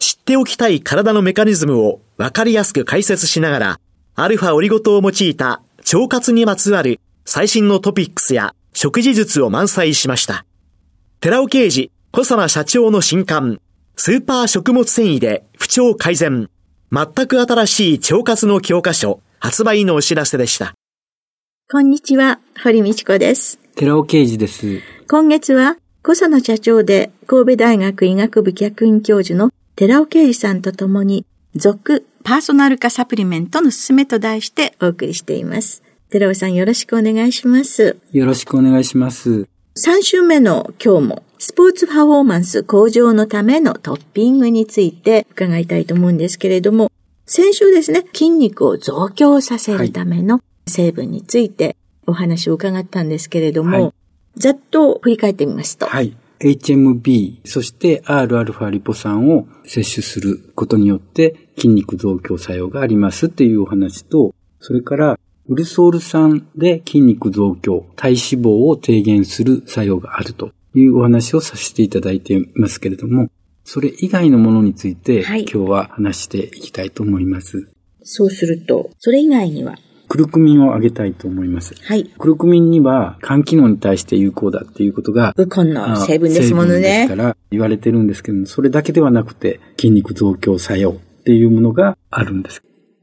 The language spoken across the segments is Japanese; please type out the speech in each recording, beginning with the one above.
知っておきたい体のメカニズムを分かりやすく解説しながら、アルファオリゴ糖を用いた腸活にまつわる最新のトピックスや食事術を満載しました。寺尾刑事、小佐奈社長の新刊、スーパー食物繊維で不調改善。全く新しい腸活の教科書発売のお知らせでした。こんにちは、堀道子です。寺尾啓二です。今月は、小佐の社長で神戸大学医学部客員教授の寺尾啓二さんと共に、続パーソナル化サプリメントのすすめと題してお送りしています。寺尾さんよろしくお願いします。よろしくお願いします。3週目の今日もスポーツパフォーマンス向上のためのトッピングについて伺いたいと思うんですけれども、先週ですね、筋肉を増強させるための成分についてお話を伺ったんですけれども、はい、ざっと振り返ってみますと。はい。HMB、そして Rα リポ酸を摂取することによって筋肉増強作用がありますっていうお話と、それからウルソール酸で筋肉増強、体脂肪を低減する作用があるというお話をさせていただいていますけれども、それ以外のものについて、今日は話していきたいと思います。そうすると、それ以外にはクルクミンをあげたいと思います。はい。クルクミンには肝機能に対して有効だっていうことが、ウコンの成分ですものね。ですから言われてるんですけども、それだけではなくて筋肉増強作用っていうものがあるんです。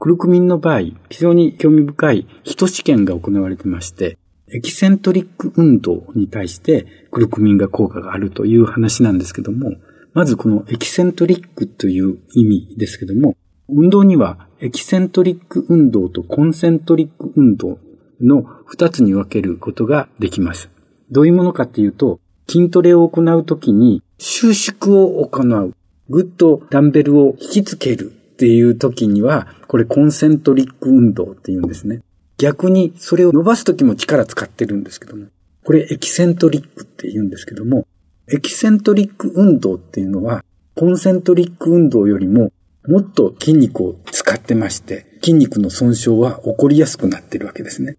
クルクミンの場合、非常に興味深い人試験が行われてまして、エキセントリック運動に対してクルクミンが効果があるという話なんですけども、まずこのエキセントリックという意味ですけども、運動にはエキセントリック運動とコンセントリック運動の二つに分けることができます。どういうものかっていうと、筋トレを行うときに収縮を行う。ぐっとダンベルを引きつけるっていう時には、これコンセントリック運動って言うんですね。逆にそれを伸ばすときも力使ってるんですけども、これエキセントリックって言うんですけども、エキセントリック運動っていうのは、コンセントリック運動よりももっと筋肉を使ってまして、筋肉の損傷は起こりやすくなってるわけですね。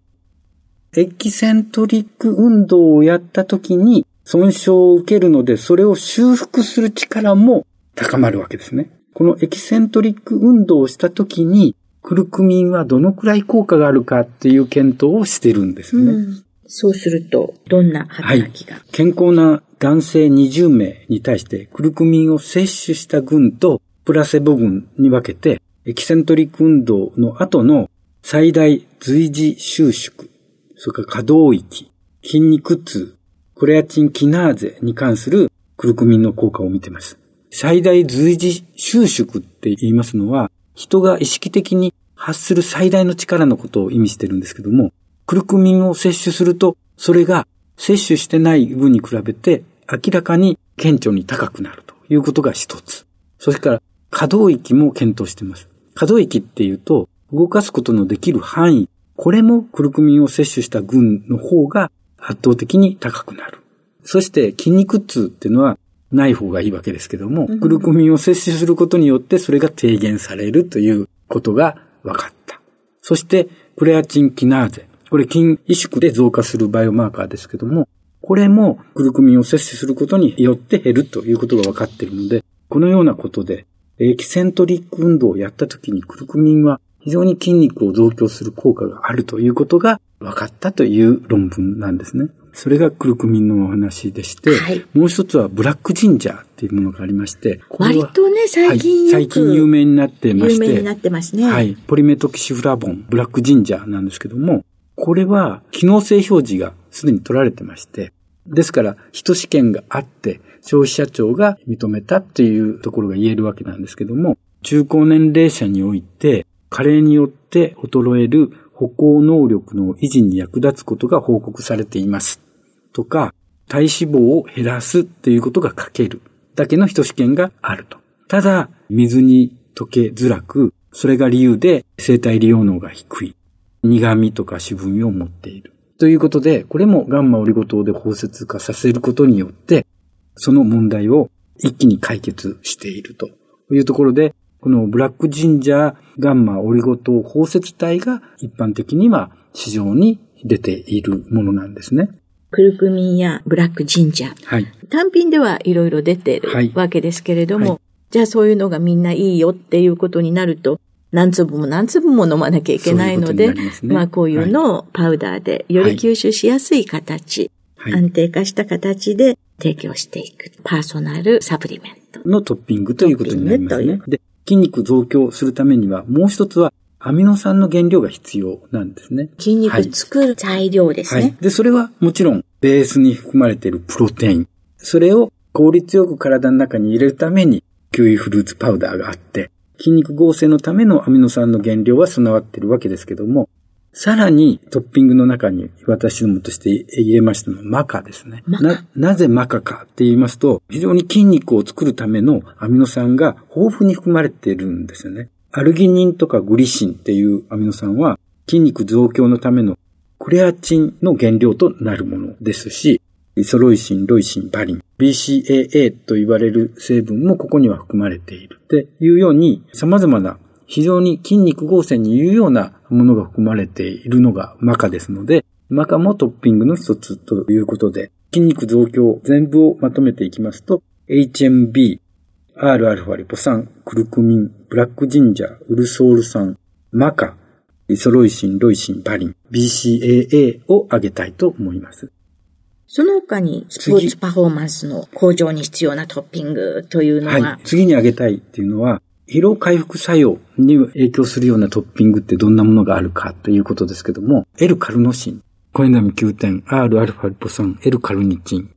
エキセントリック運動をやった時に損傷を受けるので、それを修復する力も高まるわけですね。このエキセントリック運動をした時に、クルクミンはどのくらい効果があるかっていう検討をしてるんですね。うん、そうすると、どんな働きが、はい、健康な男性20名に対してクルクミンを摂取した群とプラセボ群に分けて、エキセントリック運動の後の最大随時収縮、それから可動域、筋肉痛、クレアチンキナーゼに関するクルクミンの効果を見ています。最大随時収縮って言いますのは、人が意識的に発する最大の力のことを意味してるんですけども、クルクミンを摂取すると、それが摂取してない分に比べて明らかに顕著に高くなるということが一つ。それから可動域も検討しています。可動域っていうと、動かすことのできる範囲。これもクルクミンを摂取した群の方が圧倒的に高くなる。そして筋肉痛っていうのはない方がいいわけですけども、クルクミンを摂取することによってそれが低減されるということが分かった。そして、クレアチンキナーゼ。これ筋萎縮で増加するバイオマーカーですけども、これもクルクミンを摂取することによって減るということが分かっているので、このようなことで、エキセントリック運動をやった時にクルクミンは非常に筋肉を増強する効果があるということが分かったという論文なんですね。それがクルクミンのお話でして、はい、もう一つはブラックジンジャーっていうものがありまして、割とね、最近、はい、最近有名になってまして、有名になってますね。はい。ポリメトキシフラボン、ブラックジンジャーなんですけども、これは機能性表示がすでに取られてまして、ですから、人試験があって、消費者庁が認めたっていうところが言えるわけなんですけども、中高年齢者において、加齢によって衰える歩行能力の維持に役立つことが報告されています。とか、体脂肪を減らすっていうことが書けるだけの人試験があると。ただ、水に溶けづらく、それが理由で生体利用能が低い。苦味とか渋みを持っている。ということで、これもガンマオリゴ糖で包摂化させることによって、その問題を一気に解決しているというところで、このブラックジンジャーガンマオリゴ糖包摂体が一般的には市場に出ているものなんですね。クルクミンやブラックジンジャー。はい。単品ではいろいろ出てるわけですけれども、はい、じゃあそういうのがみんないいよっていうことになると、何粒も何粒も飲まなきゃいけないので、ううね、まあこういうのをパウダーでより吸収しやすい形、はい、安定化した形で提供していくパーソナルサプリメント。のトッピングということになりますね。で、筋肉増強するためにはもう一つはアミノ酸の原料が必要なんですね。筋肉作る材料ですね。はい。で、それはもちろんベースに含まれているプロテイン。それを効率よく体の中に入れるためにキウイフルーツパウダーがあって、筋肉合成のためのアミノ酸の原料は備わっているわけですけども、さらにトッピングの中に私どもとして入れましたのはマカですね。な、なぜマカかって言いますと、非常に筋肉を作るためのアミノ酸が豊富に含まれているんですよね。アルギニンとかグリシンっていうアミノ酸は筋肉増強のためのクレアチンの原料となるものですし、イソロイシン、ロイシン、バリン、BCAA と言われる成分もここには含まれている。っていうように様々な非常に筋肉合成に有用なものが含まれているのがマカですので、マカもトッピングの一つということで、筋肉増強全部をまとめていきますと、HMB、Rα リポ酸、クルクミン、ブラックジンジャー、ウルソール酸、マカ、イソロイシン、ロイシン、バリン、BCAA を挙げたいと思います。その他にスポーツパフォーマンスの向上に必要なトッピングというのは、はい、次に挙げたいっていうのは、疲労回復作用に影響するようなトッピングってどんなものがあるかということですけども、L カルノシン、コエナミ9点、Rα リポ酸、L カルニチン。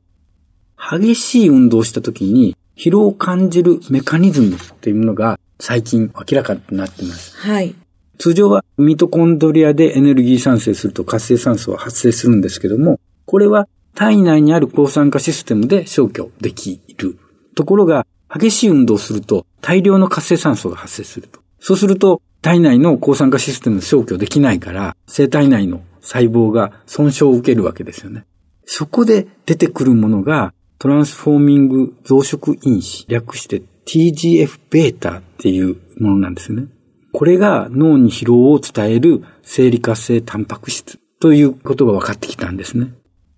激しい運動をした時に疲労を感じるメカニズムっていうものが最近明らかになっています。はい。通常はミトコンドリアでエネルギー産生すると活性酸素は発生するんですけども、これは体内にある抗酸化システムで消去できる。ところが、激しい運動をすると大量の活性酸素が発生すると。そうすると、体内の抗酸化システム消去できないから、生体内の細胞が損傷を受けるわけですよね。そこで出てくるものが、トランスフォーミング増殖因子、略して TGF-β っていうものなんですね。これが脳に疲労を伝える生理活性タンパク質ということが分かってきたんですね。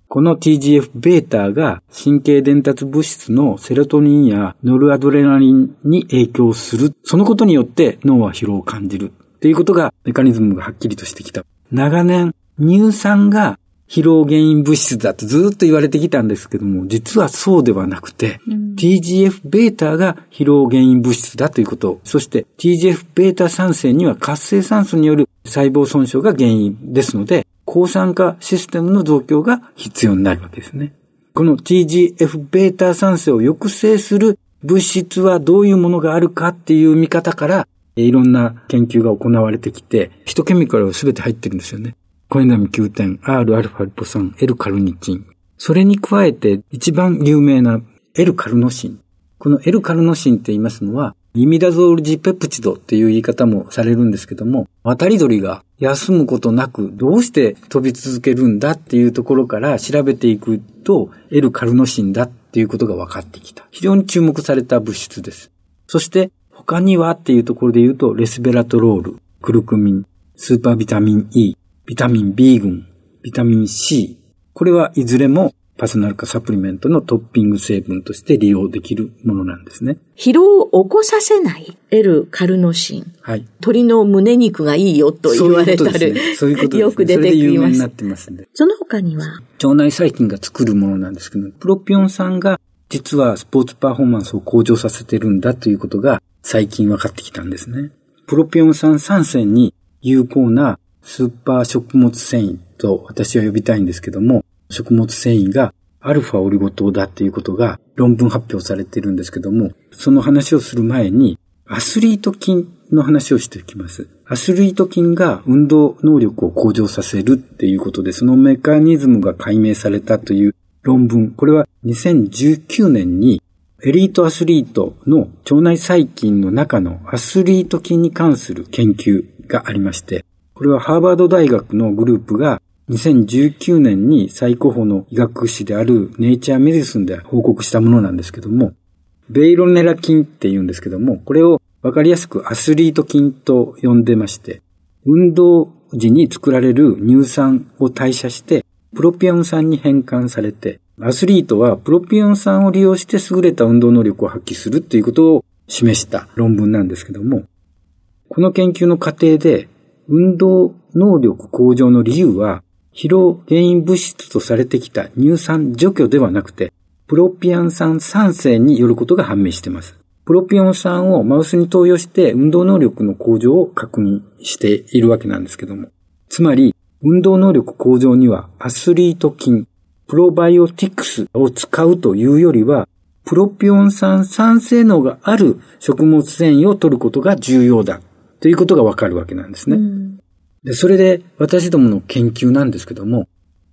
この TGF-β が神経伝達物質のセロトニンやノルアドレナリンに影響する。そのことによって脳は疲労を感じる。っていうことがメカニズムがはっきりとしてきた。長年、乳酸が疲労原因物質だとずっと言われてきたんですけども、実はそうではなくて、うん、TGF-β が疲労原因物質だということ、そして TGF-β 酸性には活性酸素による細胞損傷が原因ですので、 抗酸化システムの増強が必要になるわけですね。この TGF-β 酸性を抑制する物質はどういうものがあるかっていう見方から、いろんな研究が行われてきて、ヒトケミカルは全て入ってるんですよね。コエナミ9点、Rα リポ酸、L カルニチン。それに加えて一番有名な L カルノシン。この L カルノシンって言いますのは、イミダゾールジペプチドっていう言い方もされるんですけども、渡り鳥が休むことなくどうして飛び続けるんだっていうところから調べていくと、L カルノシンだっていうことが分かってきた。非常に注目された物質です。そして他にはっていうところで言うと、レスベラトロール、クルクミン、スーパービタミン E、ビタミン B 群、ビタミン C。これはいずれもパーソナル化サプリメントのトッピング成分として利用できるものなんですね。疲労を起こさせない L カルノシン。はい。鶏の胸肉がいいよと言われたり、そういうことですね。よく出てき有名になます。ってますんで。その他には、腸内細菌が作るものなんですけど、プロピオン酸が実はスポーツパフォーマンスを向上させてるんだということが最近分かってきたんですね。プロピオン酸酸性に有効なスーパー食物繊維と私は呼びたいんですけども、食物繊維がアルファオリゴ糖だっていうことが論文発表されているんですけども、その話をする前にアスリート菌の話をしていきます。アスリート菌が運動能力を向上させるっていうことで、そのメカニズムが解明されたという論文。これは2019年にエリートアスリートの腸内細菌の中のアスリート菌に関する研究がありまして、これはハーバード大学のグループが2019年に最高峰の医学誌であるネイチャーメディスンで報告したものなんですけども、ベイロネラ菌って言うんですけども、これをわかりやすくアスリート菌と呼んでまして、運動時に作られる乳酸を代謝して、プロピオン酸に変換されて、アスリートはプロピオン酸を利用して優れた運動能力を発揮するっていうことを示した論文なんですけども、この研究の過程で、運動能力向上の理由は、疲労原因物質とされてきた乳酸除去ではなくて、プロピオン酸酸性によることが判明しています。プロピオン酸をマウスに投与して運動能力の向上を確認しているわけなんですけども。つまり、運動能力向上にはアスリート菌、プロバイオティクスを使うというよりは、プロピオン酸酸性能がある食物繊維を取ることが重要だということがわかるわけなんですね。で、それで私どもの研究なんですけども、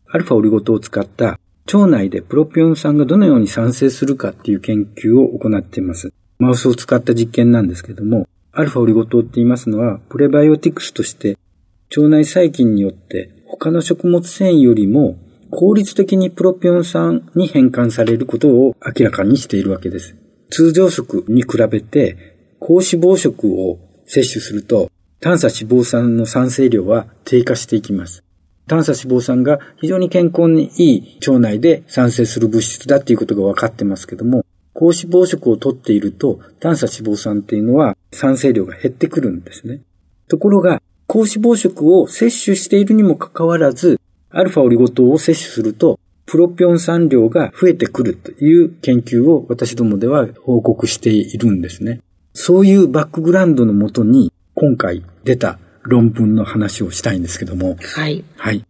アルファオリゴ糖を使った腸内でプロピオン酸がどのように産生するかっていう研究を行っています。マウスを使った実験なんですけども、アルファオリゴ糖って言いますのは、プレバイオティクスとして腸内細菌によって他の食物繊維よりも効率的にプロピオン酸に変換されることを明らかにしているわけです。通常食に比べて高脂肪食を摂取すると短鎖脂肪酸の産生量は低下していきます。短鎖脂肪酸が非常に健康にいい腸内で産生する物質だっていうことが分かってますけども、高脂肪食をとっていると短鎖脂肪酸っていうのは産生量が減ってくるんですね。ところが、高脂肪食を摂取しているにもかかわらず、アルファオリゴ糖を摂取すると、プロピオン酸量が増えてくるという研究を私どもでは報告しているんですね。そういうバックグラウンドのもとに、今回出た論文の話をしたいんですけども、はい。はい。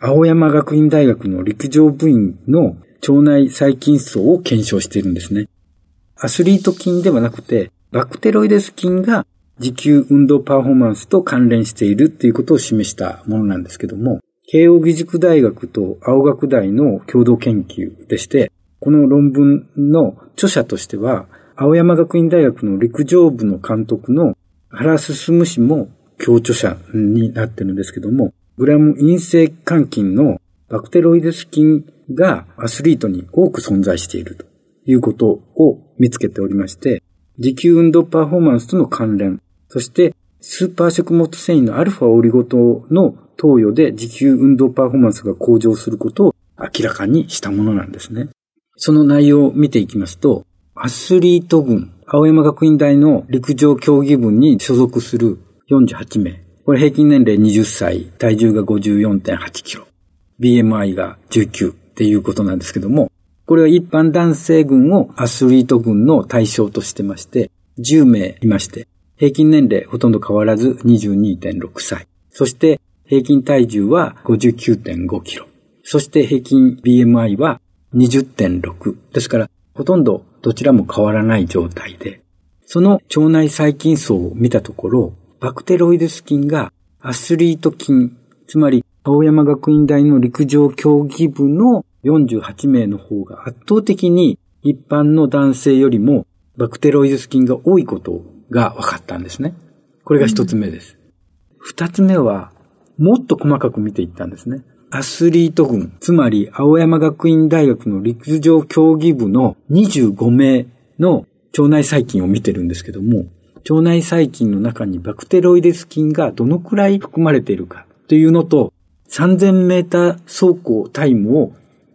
青山学院大学の陸上部員の腸内細菌層を検証しているんですね。アスリート菌ではなくて、バクテロイデス菌が持久運動パフォーマンスと関連しているっていうことを示したものなんですけども、慶応義塾大学と青学大の共同研究でして、この論文の著者としては、青山学院大学の陸上部の監督の原進氏も共著者になってるんですけども、グラム陰性肝菌のバクテロイデス菌がアスリートに多く存在しているということを見つけておりまして、持久運動パフォーマンスとの関連、そしてスーパー食物繊維のアルファオリゴ糖の投与で持久運動パフォーマンスが向上することを明らかにしたものなんですね。その内容を見ていきますと、アスリート群、青山学院大の陸上競技部に所属する48名。これ平均年齢20歳、体重が54.8キロ。BMI が19っていうことなんですけども、これは一般男性群をアスリート群の対象としてまして、10名いまして、平均年齢ほとんど変わらず22.6歳。そして平均体重は59.5キロ。そして平均 BMI は20.6。ですから、ほとんどどちらも変わらない状態で、その腸内細菌層を見たところ、バクテロイデス菌がアスリート菌、つまり青山学院大の陸上競技部の48名の方が圧倒的に一般の男性よりもバクテロイデス菌が多いことが分かったんですね。これが一つ目です。二、つ目は、もっと細かく見ていったんですね。アスリート群、つまり青山学院大学の陸上競技部の25名の腸内細菌を見てるんですけども、腸内細菌の中にバクテロイデス菌がどのくらい含まれているかというのと、3000メーター走行タイムを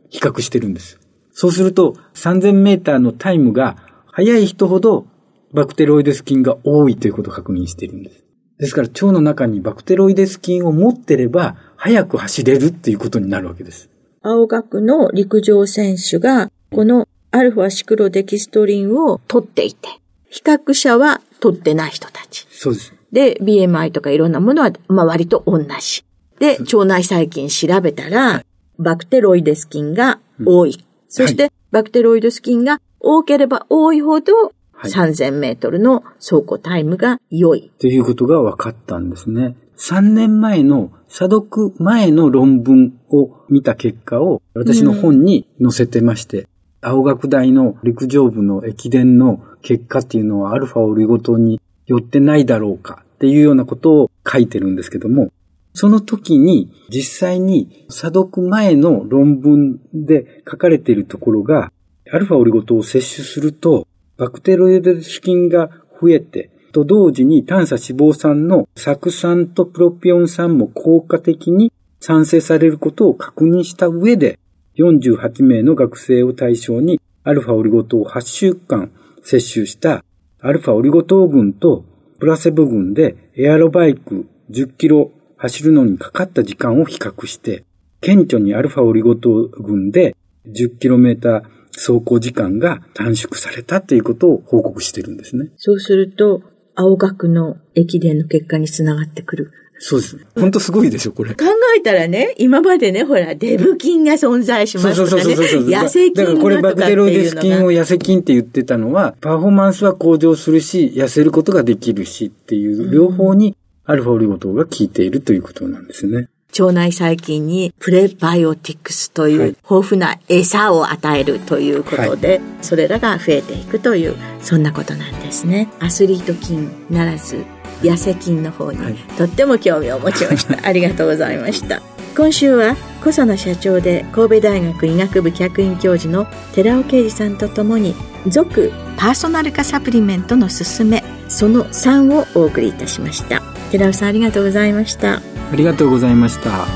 比較してるんです。そうすると、3000メーターのタイムが速い人ほどバクテロイデス菌が多いということを確認しているんです。ですから腸の中にバクテロイデス菌を持ってれば、早く走れるっていうことになるわけです。青学の陸上選手が、このアルファシクロデキストリンを取っていて、比較者は取ってない人たち。そうです。で、BMI とかいろんなものは、まあ割と同じ。で、腸内細菌調べたら、はい、バクテロイデス菌が多い。うん、そして、はい、バクテロイデス菌が多ければ多いほど、3000メートルの走行タイムが良い。ということが分かったんですね。3年前の査読前の論文を見た結果を私の本に載せてまして、うん、青学大の陸上部の駅伝の結果っていうのはアルファオリゴ糖によってないだろうかっていうようなことを書いてるんですけども、その時に実際に査読前の論文で書かれているところが、アルファオリゴ糖を摂取すると、バクテロイデス菌が増えて、と同時に短鎖脂肪酸の酢酸とプロピオン酸も効果的に産生されることを確認した上で、48名の学生を対象にアルファオリゴ糖を8週間摂取したアルファオリゴ糖群とプラセボ群でエアロバイク10キロ走るのにかかった時間を比較して、顕著にアルファオリゴ糖群で10キロメーター走行時間が短縮されたということを報告してるんですね。そうすると、青学の駅伝の結果につながってくる。そうです。本当すごいでしょ、これ。考えたらね、今までね、ほら、デブ菌が存在しますとかね。そうそうそうそう痩せ菌だからこれバクテロイデス菌を痩せ菌って言ってたのは、パフォーマンスは向上するし、痩せることができるしっていう、両方にアルファオリゴ糖が効いているということなんですね。腸内細菌にプレバイオティクスという豊富な餌を与えるということで、はい、それらが増えていくという、そんなことなんですね。アスリート菌ならず、痩せ菌の方に、とっても興味を持ちました。ありがとうございました。今週は小佐野社長で神戸大学医学部客員教授の寺尾啓二さんとともに続パーソナル化サプリメントのすすめその3をお送りいたしました寺尾さんありがとうございました。ありがとうございました。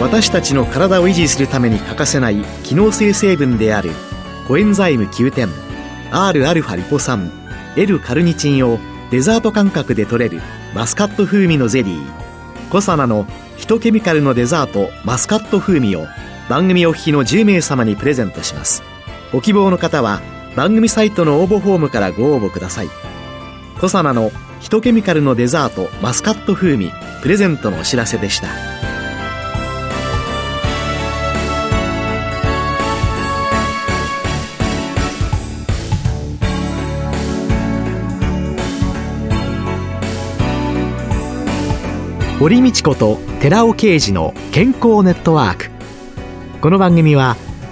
私たちの体を維持するために欠かせない機能性成分であるコエンザイム9点 Rα リポ酸 L カルニチンをデザート感覚で取れるマスカット風味のゼリー。コサナのヒトケミカルのデザートマスカット風味を番組お聞きの10名様にプレゼントしますご希望の方は番組サイトの応募フォームからご応募ください。コサナのヒトケミカルのデザートマスカット風味プレゼントのお知らせでした。堀道子と寺尾啓二の健康ネットワーク。この番組は